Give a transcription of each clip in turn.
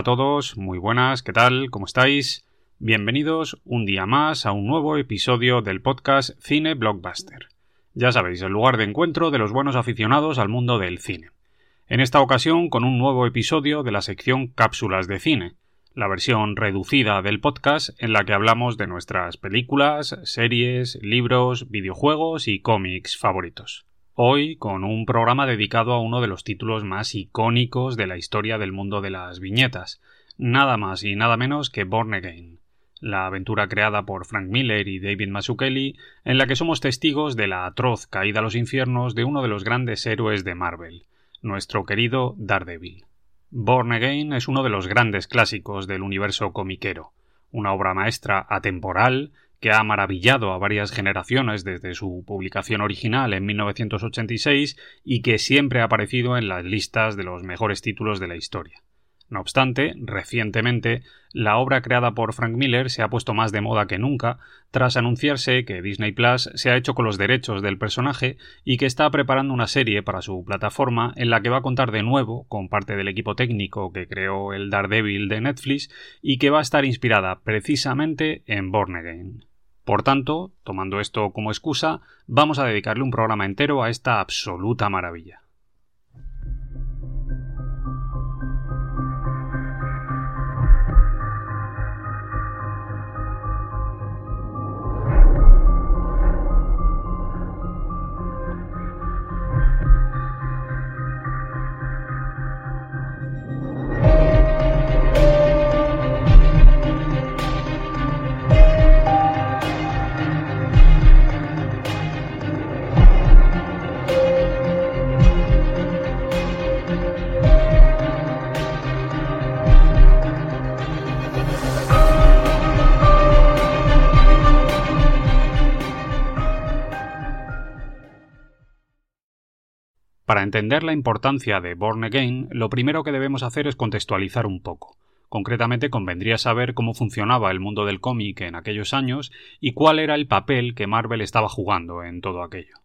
A todos, muy buenas, ¿qué tal? ¿Cómo estáis? Bienvenidos un día más a un nuevo episodio del podcast Cine Blockbuster. Ya sabéis, el lugar de encuentro de los buenos aficionados al mundo del cine. En esta ocasión con un nuevo episodio de la sección Cápsulas de Cine, la versión reducida del podcast en la que hablamos de nuestras películas, series, libros, videojuegos y cómics favoritos. Hoy con un programa dedicado a uno de los títulos más icónicos de la historia del mundo de las viñetas, nada más y nada menos que Born Again, la aventura creada por Frank Miller y David Mazzucchelli, en la que somos testigos de la atroz caída a los infiernos de uno de los grandes héroes de Marvel, nuestro querido Daredevil. Born Again es uno de los grandes clásicos del universo comiquero, una obra maestra atemporal que ha maravillado a varias generaciones desde su publicación original en 1986 y que siempre ha aparecido en las listas de los mejores títulos de la historia. No obstante, recientemente, la obra creada por Frank Miller se ha puesto más de moda que nunca, tras anunciarse que Disney Plus se ha hecho con los derechos del personaje y que está preparando una serie para su plataforma en la que va a contar de nuevo con parte del equipo técnico que creó el Daredevil de Netflix y que va a estar inspirada precisamente en Born Again. Por tanto, tomando esto como excusa, vamos a dedicarle un programa entero a esta absoluta maravilla. Para entender la importancia de Born Again, lo primero que debemos hacer es contextualizar un poco. Concretamente convendría saber cómo funcionaba el mundo del cómic en aquellos años y cuál era el papel que Marvel estaba jugando en todo aquello.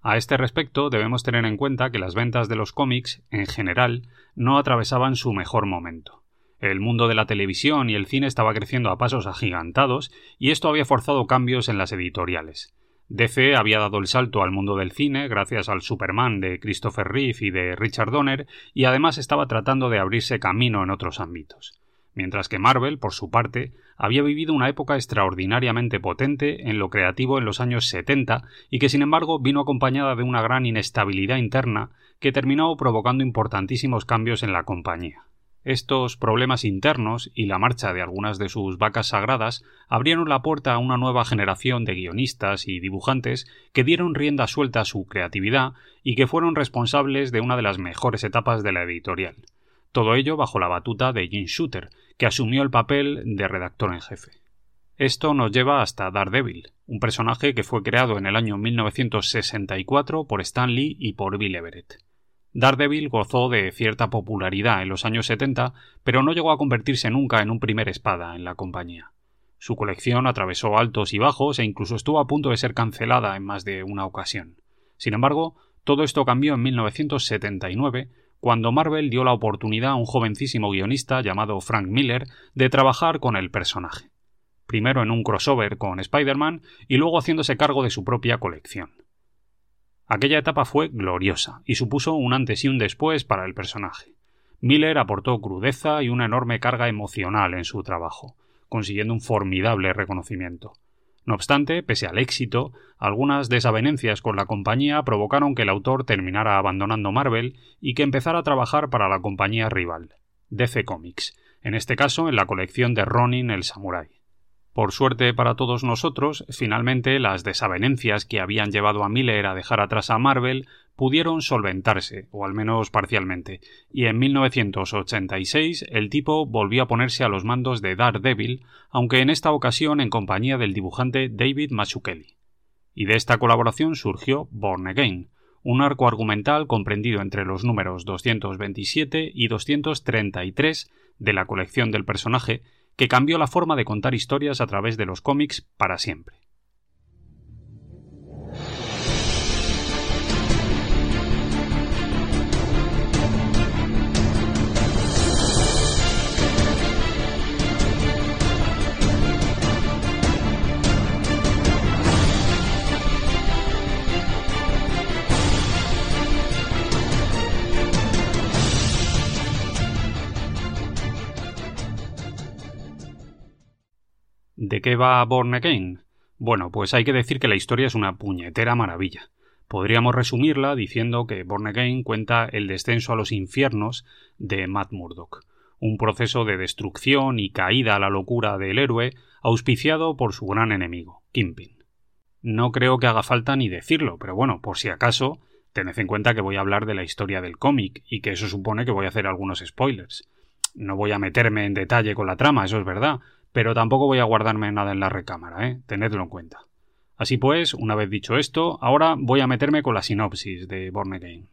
A este respecto debemos tener en cuenta que las ventas de los cómics, en general, no atravesaban su mejor momento. El mundo de la televisión y el cine estaba creciendo a pasos agigantados y esto había forzado cambios en las editoriales. DC había dado el salto al mundo del cine gracias al Superman de Christopher Reeve y de Richard Donner y además estaba tratando de abrirse camino en otros ámbitos. Mientras que Marvel, por su parte, había vivido una época extraordinariamente potente en lo creativo en los años 70 y que sin embargo vino acompañada de una gran inestabilidad interna que terminó provocando importantísimos cambios en la compañía. Estos problemas internos y la marcha de algunas de sus vacas sagradas abrieron la puerta a una nueva generación de guionistas y dibujantes que dieron rienda suelta a su creatividad y que fueron responsables de una de las mejores etapas de la editorial. Todo ello bajo la batuta de Jim Shooter, que asumió el papel de redactor en jefe. Esto nos lleva hasta Daredevil, un personaje que fue creado en el año 1964 por Stan Lee y por Bill Everett. Daredevil gozó de cierta popularidad en los años 70, pero no llegó a convertirse nunca en un primer espada en la compañía. Su colección atravesó altos y bajos e incluso estuvo a punto de ser cancelada en más de una ocasión. Sin embargo, todo esto cambió en 1979, cuando Marvel dio la oportunidad a un jovencísimo guionista llamado Frank Miller de trabajar con el personaje. Primero en un crossover con Spider-Man y luego haciéndose cargo de su propia colección. Aquella etapa fue gloriosa y supuso un antes y un después para el personaje. Miller aportó crudeza y una enorme carga emocional en su trabajo, consiguiendo un formidable reconocimiento. No obstante, pese al éxito, algunas desavenencias con la compañía provocaron que el autor terminara abandonando Marvel y que empezara a trabajar para la compañía rival, DC Comics, en este caso en la colección de Ronin el Samurai. Por suerte para todos nosotros, finalmente las desavenencias que habían llevado a Miller a dejar atrás a Marvel pudieron solventarse, o al menos parcialmente, y en 1986 el tipo volvió a ponerse a los mandos de Daredevil, aunque en esta ocasión en compañía del dibujante David Mazzucchelli. Y de esta colaboración surgió Born Again, un arco argumental comprendido entre los números 227 y 233 de la colección del personaje que cambió la forma de contar historias a través de los cómics para siempre. ¿De qué va Born Again? Bueno, pues hay que decir que la historia es una puñetera maravilla. Podríamos resumirla diciendo que Born Again cuenta el descenso a los infiernos de Matt Murdock, un proceso de destrucción y caída a la locura del héroe auspiciado por su gran enemigo, Kimpin. No creo que haga falta ni decirlo, pero bueno, por si acaso, tened en cuenta que voy a hablar de la historia del cómic y que eso supone que voy a hacer algunos spoilers. No voy a meterme en detalle con la trama, eso es verdad, pero tampoco voy a guardarme nada en la recámara, ¿eh? Tenedlo en cuenta. Así pues, una vez dicho esto, ahora voy a meterme con la sinopsis de Born Again.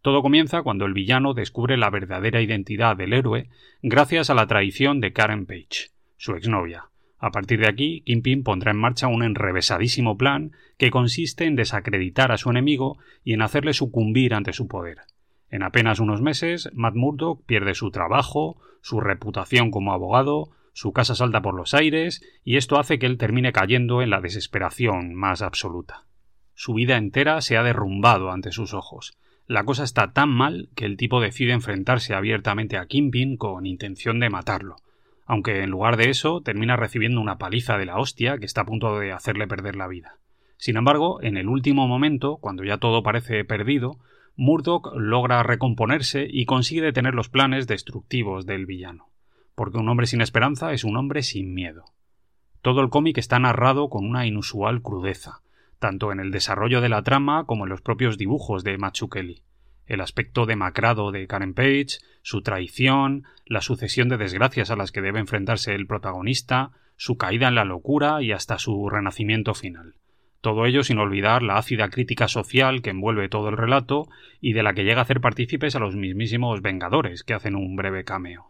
Todo comienza cuando el villano descubre la verdadera identidad del héroe gracias a la traición de Karen Page, su exnovia. A partir de aquí, Kingpin pondrá en marcha un enrevesadísimo plan que consiste en desacreditar a su enemigo y en hacerle sucumbir ante su poder. En apenas unos meses, Matt Murdock pierde su trabajo, su reputación como abogado, su casa salta por los aires, y esto hace que él termine cayendo en la desesperación más absoluta. Su vida entera se ha derrumbado ante sus ojos. La cosa está tan mal que el tipo decide enfrentarse abiertamente a Kingpin con intención de matarlo, aunque en lugar de eso termina recibiendo una paliza de la hostia que está a punto de hacerle perder la vida. Sin embargo, en el último momento, cuando ya todo parece perdido, Murdoch logra recomponerse y consigue detener los planes destructivos del villano. Porque un hombre sin esperanza es un hombre sin miedo. Todo el cómic está narrado con una inusual crudeza, tanto en el desarrollo de la trama como en los propios dibujos de Kelly. El aspecto demacrado de Karen Page, su traición, la sucesión de desgracias a las que debe enfrentarse el protagonista, su caída en la locura y hasta su renacimiento final. Todo ello sin olvidar la ácida crítica social que envuelve todo el relato y de la que llega a hacer partícipes a los mismísimos Vengadores, que hacen un breve cameo.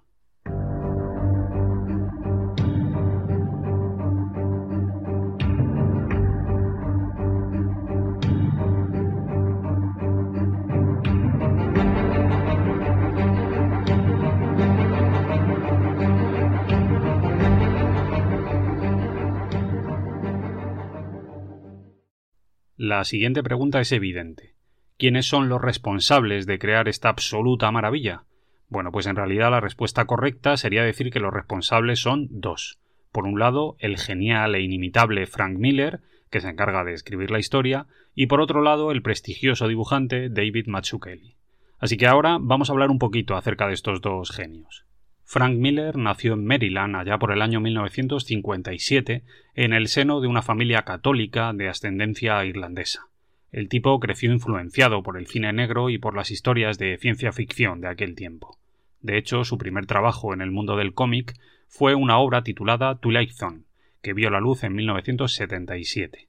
La siguiente pregunta es evidente. ¿Quiénes son los responsables de crear esta absoluta maravilla? Bueno, pues en realidad la respuesta correcta sería decir que los responsables son dos. Por un lado, el genial e inimitable Frank Miller, que se encarga de escribir la historia, y por otro lado, el prestigioso dibujante David Mazzucchelli. Así que ahora vamos a hablar un poquito acerca de estos dos genios. Frank Miller nació en Maryland allá por el año 1957 en el seno de una familia católica de ascendencia irlandesa. El tipo creció influenciado por el cine negro y por las historias de ciencia ficción de aquel tiempo. De hecho, su primer trabajo en el mundo del cómic fue una obra titulada Twilight Zone, que vio la luz en 1977.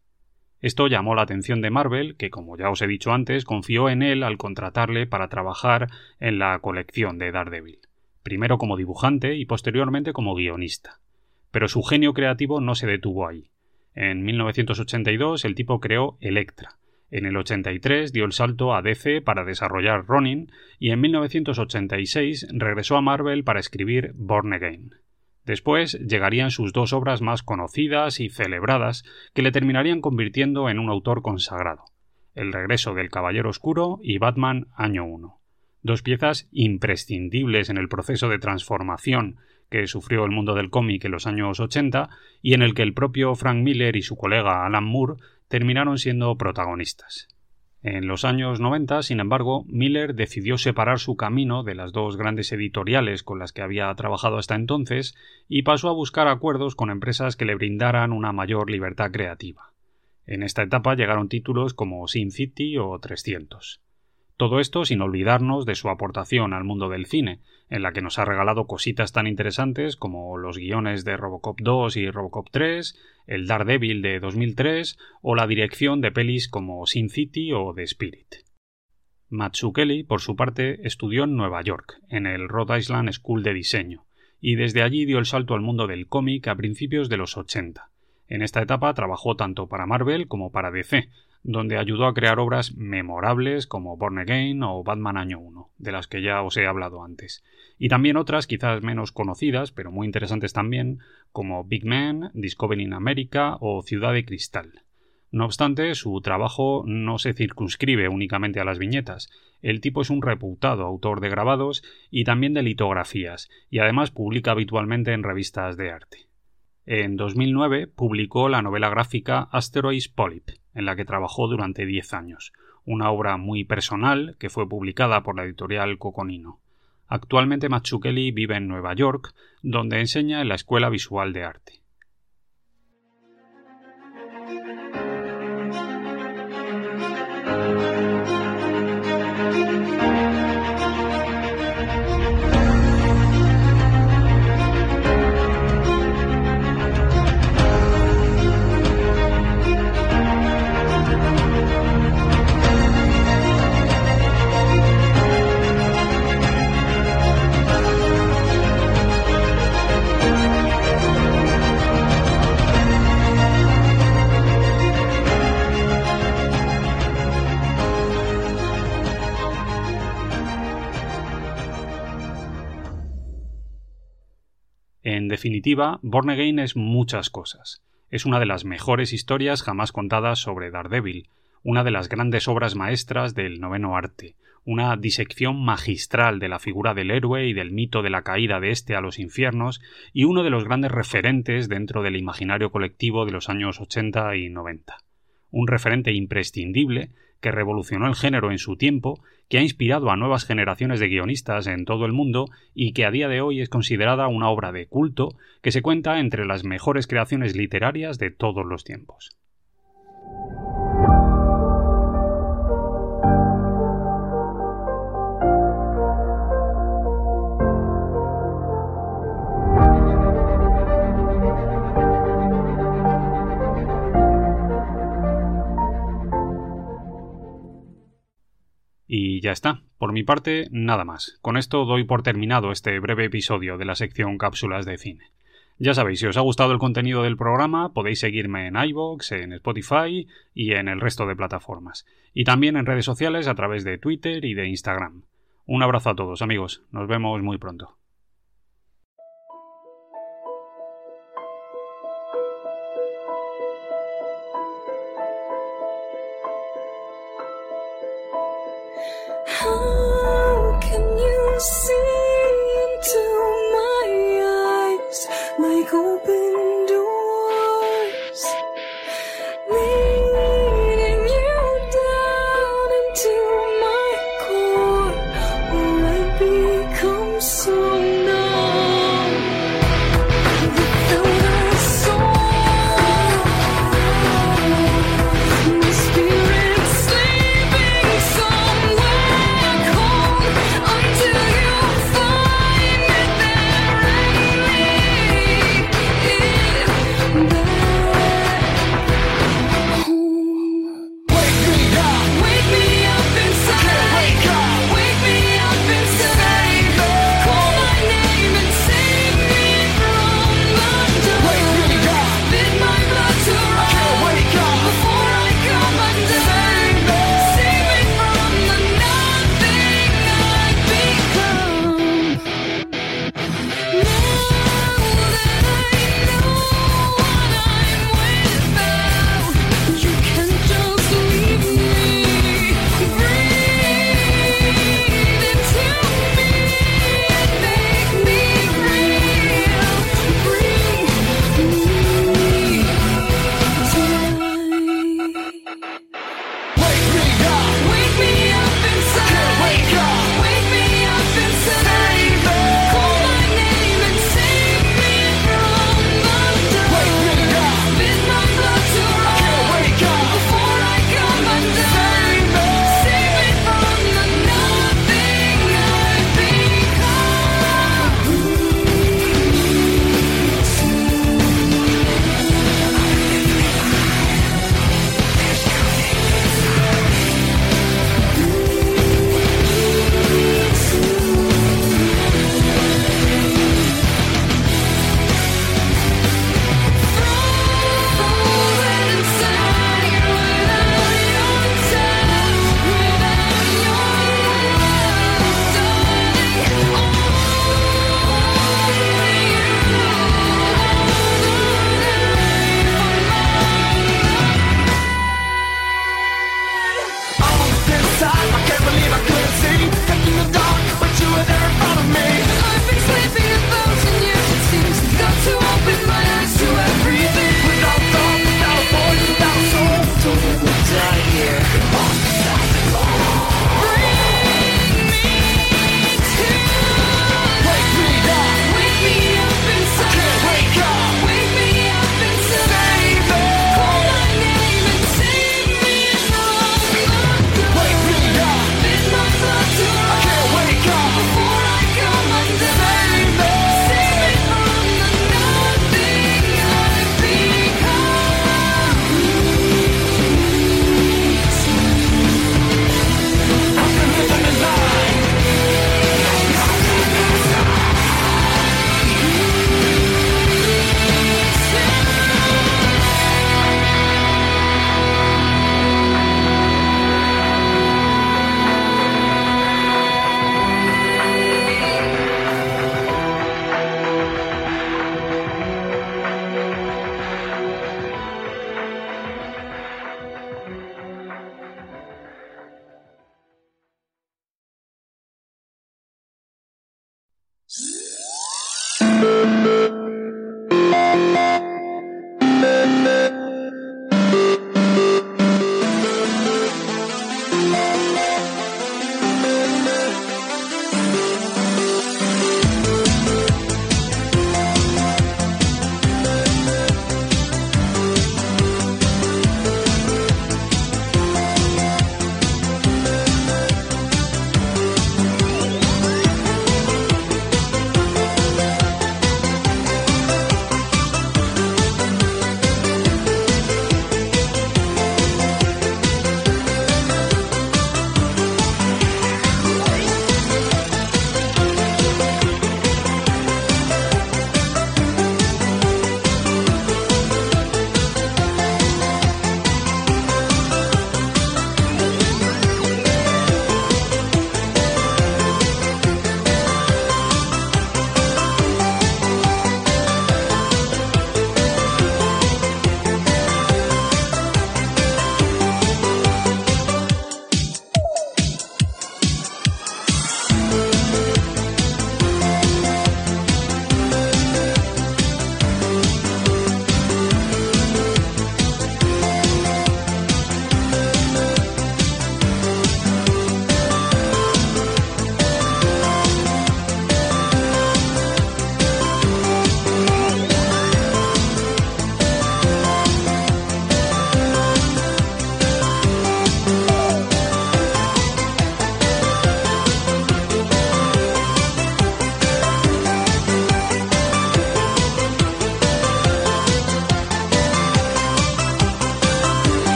Esto llamó la atención de Marvel, que como ya os he dicho antes, confió en él al contratarle para trabajar en la colección de Daredevil primero como dibujante y posteriormente como guionista. Pero su genio creativo no se detuvo ahí. En 1982 el tipo creó Electra. En el 83 dio el salto a DC para desarrollar Ronin y en 1986 regresó a Marvel para escribir Born Again. Después llegarían sus dos obras más conocidas y celebradas que le terminarían convirtiendo en un autor consagrado, El regreso del Caballero Oscuro y Batman Año 1 dos piezas imprescindibles en el proceso de transformación que sufrió el mundo del cómic en los años 80 y en el que el propio Frank Miller y su colega Alan Moore terminaron siendo protagonistas. En los años 90, sin embargo, Miller decidió separar su camino de las dos grandes editoriales con las que había trabajado hasta entonces y pasó a buscar acuerdos con empresas que le brindaran una mayor libertad creativa. En esta etapa llegaron títulos como Sin City o 300. Todo esto sin olvidarnos de su aportación al mundo del cine, en la que nos ha regalado cositas tan interesantes como los guiones de Robocop 2 y Robocop 3, el Daredevil de 2003 o la dirección de pelis como Sin City o The Spirit. Kelly, por su parte, estudió en Nueva York, en el Rhode Island School de Diseño, y desde allí dio el salto al mundo del cómic a principios de los 80. En esta etapa trabajó tanto para Marvel como para DC, donde ayudó a crear obras memorables como Born Again o Batman Año 1, de las que ya os he hablado antes, y también otras quizás menos conocidas, pero muy interesantes también, como Big Man, Discovery in America o Ciudad de Cristal. No obstante, su trabajo no se circunscribe únicamente a las viñetas. El tipo es un reputado autor de grabados y también de litografías, y además publica habitualmente en revistas de arte. En 2009 publicó la novela gráfica Asteroids Polyp, en la que trabajó durante 10 años, una obra muy personal que fue publicada por la editorial Coconino. Actualmente Mazzucchelli vive en Nueva York, donde enseña en la Escuela Visual de Arte. En definitiva, Born Again es muchas cosas. Es una de las mejores historias jamás contadas sobre Daredevil, una de las grandes obras maestras del noveno arte, una disección magistral de la figura del héroe y del mito de la caída de éste a los infiernos, y uno de los grandes referentes dentro del imaginario colectivo de los años 80 y 90. Un referente imprescindible que revolucionó el género en su tiempo, que ha inspirado a nuevas generaciones de guionistas en todo el mundo y que a día de hoy es considerada una obra de culto que se cuenta entre las mejores creaciones literarias de todos los tiempos. Ya está. Por mi parte, nada más. Con esto doy por terminado este breve episodio de la sección Cápsulas de Cine. Ya sabéis, si os ha gustado el contenido del programa, podéis seguirme en iVoox, en Spotify y en el resto de plataformas. Y también en redes sociales a través de Twitter y de Instagram. Un abrazo a todos, amigos. Nos vemos muy pronto.